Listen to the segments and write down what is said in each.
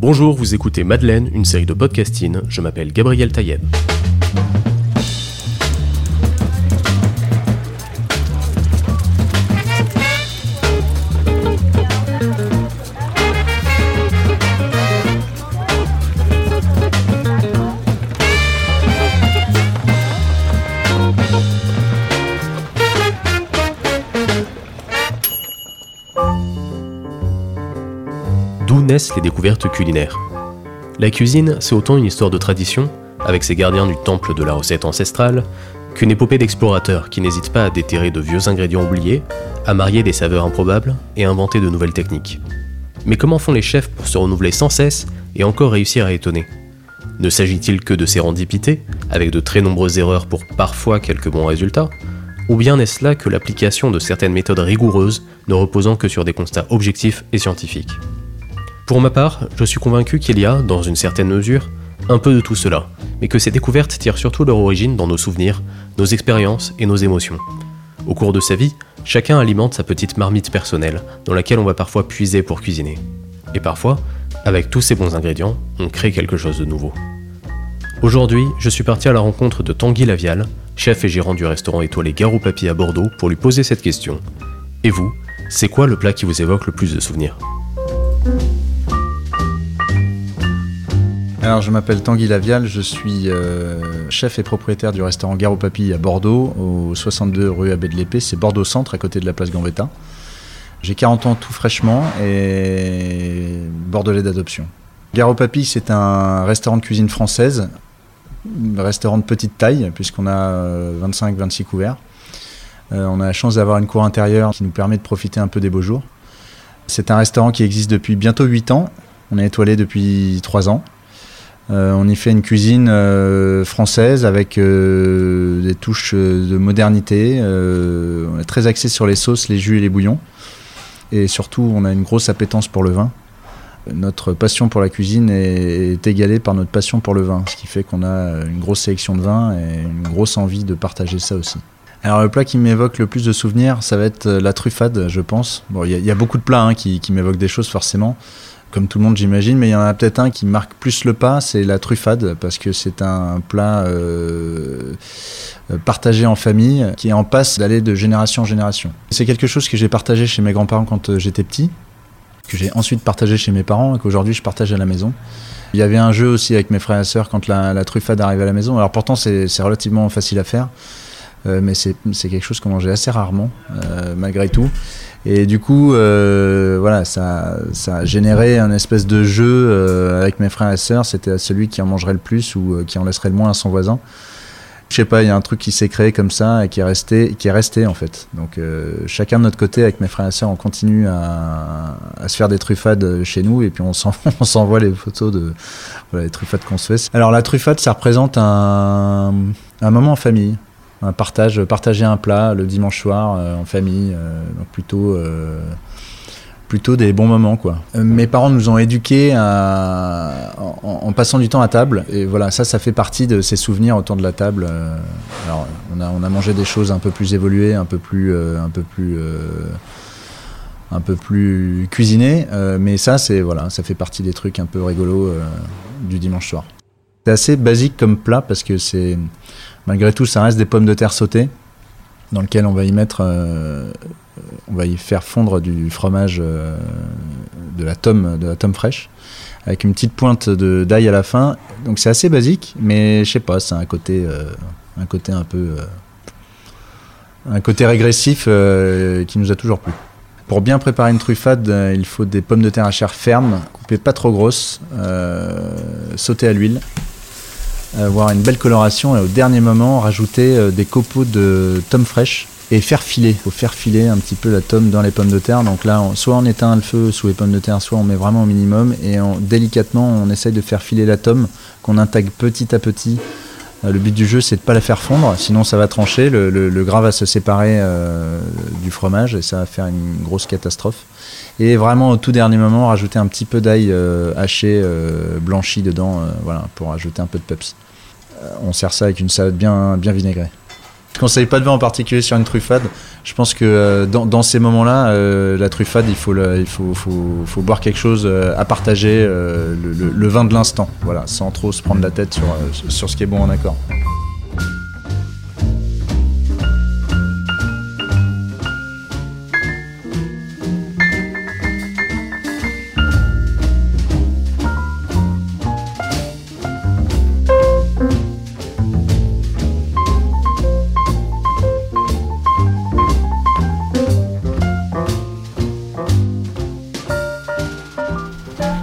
Bonjour, vous écoutez Madeleine, une série de podcasting. Je m'appelle Gabriel Taïeb. Les découvertes culinaires. La cuisine, c'est autant une histoire de tradition, avec ses gardiens du temple de la recette ancestrale, qu'une épopée d'explorateurs qui n'hésitent pas à déterrer de vieux ingrédients oubliés, à marier des saveurs improbables et inventer de nouvelles techniques. Mais comment font les chefs pour se renouveler sans cesse et encore réussir à étonner? Ne s'agit-il que de sérendipité, avec de très nombreuses erreurs pour parfois quelques bons résultats? Ou bien n'est-ce là que l'application de certaines méthodes rigoureuses ne reposant que sur des constats objectifs et scientifiques? Pour ma part, je suis convaincu qu'il y a, dans une certaine mesure, un peu de tout cela, mais que ces découvertes tirent surtout leur origine dans nos souvenirs, nos expériences et nos émotions. Au cours de sa vie, chacun alimente sa petite marmite personnelle, dans laquelle on va parfois puiser pour cuisiner. Et parfois, avec tous ces bons ingrédients, on crée quelque chose de nouveau. Aujourd'hui, je suis parti à la rencontre de Tanguy Lavial, chef et gérant du restaurant étoilé Garou Papy à Bordeaux, pour lui poser cette question. Et vous, c'est quoi le plat qui vous évoque le plus de souvenirs? Alors, je m'appelle Tanguy Lavial, je suis euh, chef et propriétaire du restaurant Garo Papy à Bordeaux, au 62 rue Abbé de l'Épée. C'est Bordeaux Centre, à côté de la place Gambetta. J'ai 40 ans tout fraîchement et bordelais d'adoption. Garo Papy, c'est un restaurant de cuisine française, un restaurant de petite taille, puisqu'on a 25-26 couverts. Euh, on a la chance d'avoir une cour intérieure qui nous permet de profiter un peu des beaux jours. C'est un restaurant qui existe depuis bientôt 8 ans. On est étoilé depuis 3 ans. Euh, on y fait une cuisine euh, française avec euh, des touches de modernité. on est très axé sur les sauces, les jus et les bouillons. Et surtout, on a une grosse appétence pour le vin. Notre passion pour la cuisine est, égalée par notre passion pour le vin, ce qui fait qu'on a une grosse sélection de vins et une grosse envie de partager ça aussi. Alors le plat qui m'évoque le plus de souvenirs, ça va être la truffade, je pense. Bon, il y, a beaucoup de plats hein, qui m'évoquent des choses forcément comme tout le monde j'imagine, mais il y en a peut-être un qui marque plus le pas, c'est la truffade, parce que c'est un plat euh, partagé en famille qui est en passe d'aller de génération en génération. C'est quelque chose que j'ai partagé chez mes grands-parents quand euh, j'étais petit, que j'ai ensuite partagé chez mes parents et qu'aujourd'hui je partage à la maison. Il y avait un jeu aussi avec mes frères et sœurs quand la, truffade arrive à la maison. Alors pourtant c'est relativement facile à faire, euh, mais c'est quelque chose qu'on mangeait assez rarement, malgré tout. Et du coup, euh, voilà, ça, a généré un espèce de jeu euh, avec mes frères et sœurs. C'était celui qui en mangerait le plus ou euh, qui en laisserait le moins à son voisin. Je sais pas, il y a un truc qui s'est créé comme ça et qui est resté, qui est resté en fait. Donc chacun de notre côté, avec mes frères et sœurs, on continue à, se faire des truffades chez nous et puis on s'envoie les photos de les truffades qu'on se fait. Alors la truffade, ça représente un moment en famille un partage, partager un plat le dimanche soir euh, en famille, euh, donc plutôt euh, plutôt des bons moments quoi. Mes parents nous ont éduqués en, passant du temps à table et voilà ça ça fait partie de ces souvenirs autour de la table. Alors on a, on a mangé des choses un peu plus évoluées, un peu plus un peu plus un peu plus cuisinées, mais ça c'est voilà ça fait partie des trucs un peu rigolos du dimanche soir. C'est assez basique comme plat parce que c'est Malgré tout, ça reste des pommes de terre sautées dans lequel on va y mettre, euh, on va y faire fondre du fromage euh, de la tome, de la fraîche, avec une petite pointe de d'ail à la fin. Donc c'est assez basique, mais je sais pas, c'est un côté, euh, un côté un peu, un côté régressif qui nous a toujours plu. Pour bien préparer une truffade, il faut des pommes de terre à chair ferme, coupées pas trop grosses, sautées à l'huile avoir une belle coloration et au dernier moment rajouter euh, des copeaux de tomes fraîches et faire filer. Il faut faire filer un petit peu la tome dans les pommes de terre. Donc là, soit on éteint le feu sous les pommes de terre, soit on met vraiment au minimum et délicatement on essaye de faire filer la tome qu'on intègre petit à petit. Euh, le but du jeu, c'est de pas la faire fondre, sinon ça va trancher. Le, gras va se séparer euh, du fromage et ça va faire une grosse catastrophe. Et vraiment au tout dernier moment, rajouter un petit peu d'ail haché, blanchi dedans, voilà, pour ajouter un peu de peps. Euh, on sert ça avec une salade bien, bien vinaigrée. Je conseille pas de vin en particulier sur une truffade. Je pense que euh, dans, ces moments-là, euh, la truffade, il, faut, boire quelque chose euh, à partager, le, vin de l'instant, voilà, sans trop se prendre la tête sur ce qui est bon en accord.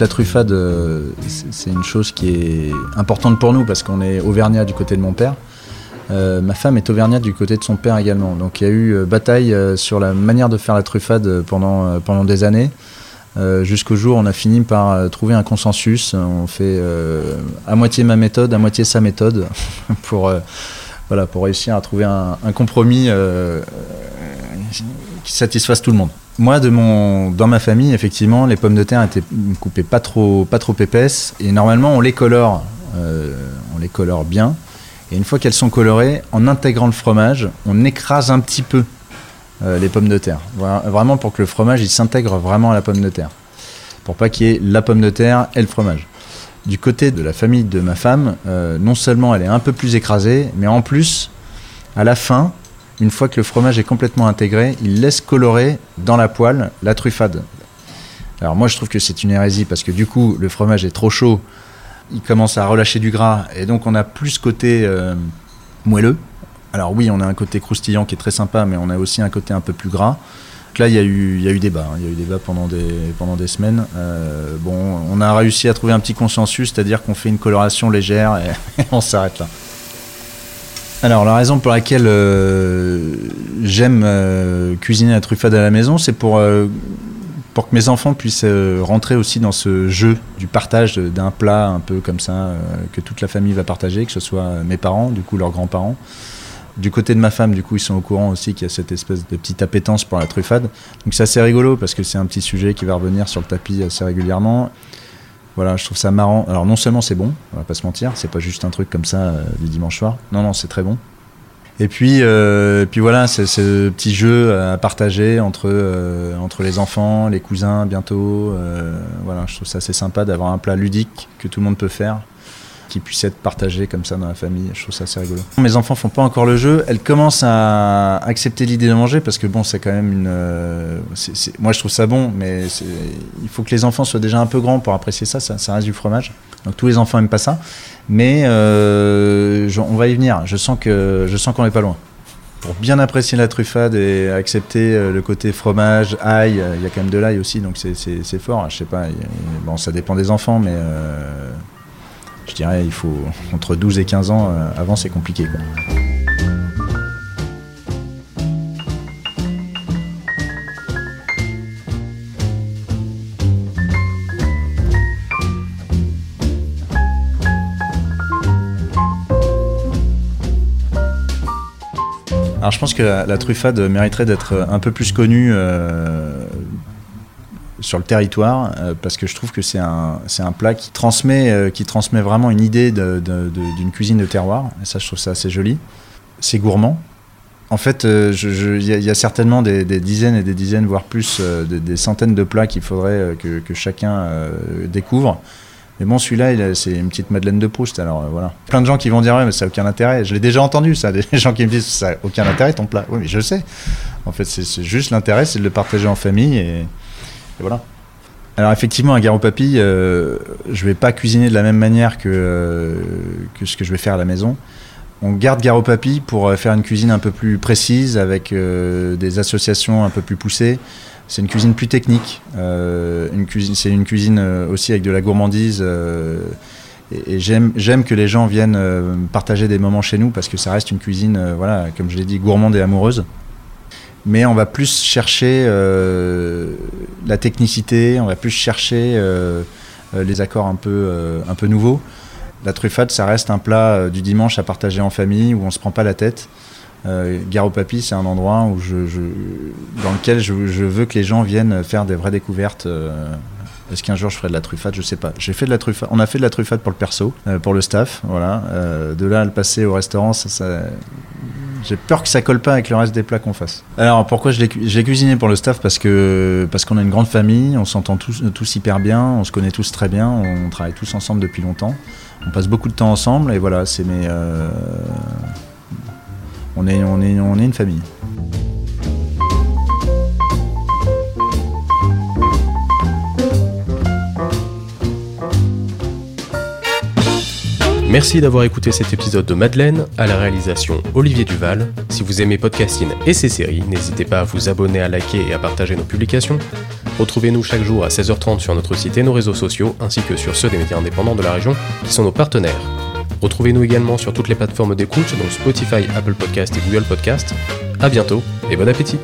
La truffade, euh, c'est une chose qui est importante pour nous parce qu'on est auvergnat du côté de mon père. Euh, ma femme est auvergnate du côté de son père également. Donc il y a eu euh, bataille sur la manière de faire la truffade pendant, des années. Jusqu'au jour où on a fini par trouver un consensus. On fait à moitié ma méthode, à moitié sa méthode pour, réussir à trouver un compromis qui satisfasse tout le monde. Moi, dans ma famille, effectivement, les pommes de terre étaient coupées pas trop, pas trop épaisses. Et normalement, on les colore, euh, on les colore bien. Et une fois qu'elles sont colorées, en intégrant le fromage, on écrase un petit peu euh, les pommes de terre. Vraiment pour que le fromage il s'intègre vraiment à la pomme de terre. Pour pas qu'il y ait la pomme de terre et le fromage. Du côté de la famille de ma femme, euh, non seulement elle est un peu plus écrasée, mais en plus, à la fin, une fois que le fromage est complètement intégré, il laisse colorer dans la poêle la truffade. Alors moi je trouve que c'est une hérésie parce que du coup le fromage est trop chaud, il commence à relâcher du gras et donc on a plus côté euh, moelleux. Alors oui on a un côté croustillant qui est très sympa mais on a aussi un côté un peu plus gras. Là il y a eu, il y a eu débat, hein. il y a eu débat pendant des, pendant des semaines. Euh, bon on a réussi à trouver un petit consensus, c'est-à-dire qu'on fait une coloration légère et on s'arrête là. Alors la raison pour laquelle euh, j'aime euh, cuisiner la truffade à la maison, c'est pour, euh, pour que mes enfants puissent rentrer aussi dans ce jeu du partage d'un plat un peu comme ça, que toute la famille va partager, que ce soit mes parents, du coup leurs grands-parents. Du côté de ma femme, du coup, ils sont au courant aussi qu'il y a cette espèce de petite appétence pour la truffade. Donc c'est assez rigolo parce que c'est un petit sujet qui va revenir sur le tapis assez régulièrement. Voilà, je trouve ça marrant. Alors non seulement c'est bon, on va pas se mentir, c'est pas juste un truc comme ça euh, du dimanche soir. Non, non, c'est très bon. Et puis, euh, puis voilà, c'est ce petit jeu à partager entre, euh, entre les enfants, les cousins bientôt. voilà, je trouve ça assez sympa d'avoir un plat ludique que tout le monde peut faire qui puisse être partagé comme ça dans la famille. Je trouve ça assez rigolo. Mes enfants font pas encore le jeu. Elles commencent à accepter l'idée de manger parce que bon, c'est quand même une. Euh, moi, je trouve ça bon, mais il faut que les enfants soient déjà un peu grands pour apprécier ça. Ça, reste du fromage. Donc tous les enfants aiment pas ça, mais euh, on va y venir. Je sens que je sens qu'on est pas loin. Pour bien apprécier la truffade et accepter euh, le côté fromage, ail, il y a quand même de l'ail aussi, donc c'est fort. Je sais pas, bon, ça dépend des enfants, mais je dirais il faut entre 12 et 15 ans. Euh, avant, c'est compliqué. Alors je pense que la, truffade mériterait d'être un peu plus connue euh, sur le territoire euh, parce que je trouve que c'est un, un plat qui transmet, euh, qui transmet vraiment une idée d'une cuisine de terroir. Et ça, je trouve ça assez joli. C'est gourmand. En fait, euh, il y, a certainement des, dizaines et des dizaines, voire plus, des, centaines de plats qu'il faudrait que, chacun découvre. Mais bon, celui-là, c'est une petite Madeleine de Proust. Alors voilà. Plein de gens qui vont dire, ouais, mais ça n'a aucun intérêt. Je l'ai déjà entendu, ça. Des gens qui me disent, ça n'a aucun intérêt ton plat. Oui, mais je sais. En fait, c'est juste l'intérêt, c'est de le partager en famille. Et, Alors effectivement, un garo papy, euh, je vais pas cuisiner de la même manière que, euh, ce que je vais faire à la maison. On garde garo papy pour euh, faire une cuisine un peu plus précise, avec des associations un peu plus poussées. C'est une cuisine plus technique. c'est une cuisine aussi avec de la gourmandise. et, j'aime que les gens viennent partager des moments chez nous parce que ça reste une cuisine, voilà, comme je l'ai dit, gourmande et amoureuse mais on va plus chercher euh, la technicité, on va plus chercher euh, euh, les accords un peu, un peu nouveaux. La truffade, ça reste un plat du dimanche à partager en famille où on se prend pas la tête. Garo Papy, c'est un endroit où je, dans lequel je, veux que les gens viennent faire des vraies découvertes. Est-ce qu'un jour je ferai de la truffade? Je sais pas. Fait de la truffade. On a fait de la truffade pour le perso, pour le staff. Voilà. de là à le passer au restaurant, ça J'ai peur que ça colle pas avec le reste des plats qu'on fasse. Alors pourquoi je l'ai cuisiné pour le staff Parce que parce qu'on a une grande famille, on s'entend tous, tous hyper bien, on se connaît tous très bien, on travaille tous ensemble depuis longtemps. On passe beaucoup de temps ensemble et voilà, c'est mes. Euh, on est, on est, on est une famille. Merci d'avoir écouté cet épisode de Madeleine, à la réalisation Olivier Duval. Si vous aimez Podcasting et ses séries, n'hésitez pas à vous abonner, à liker et à partager nos publications. Retrouvez-nous chaque jour à 16h30 sur notre site et nos réseaux sociaux, ainsi que sur ceux des médias indépendants de la région, qui sont nos partenaires. Retrouvez-nous également sur toutes les plateformes d'écoute, dont Spotify, Apple Podcast et Google Podcast. A bientôt et bon appétit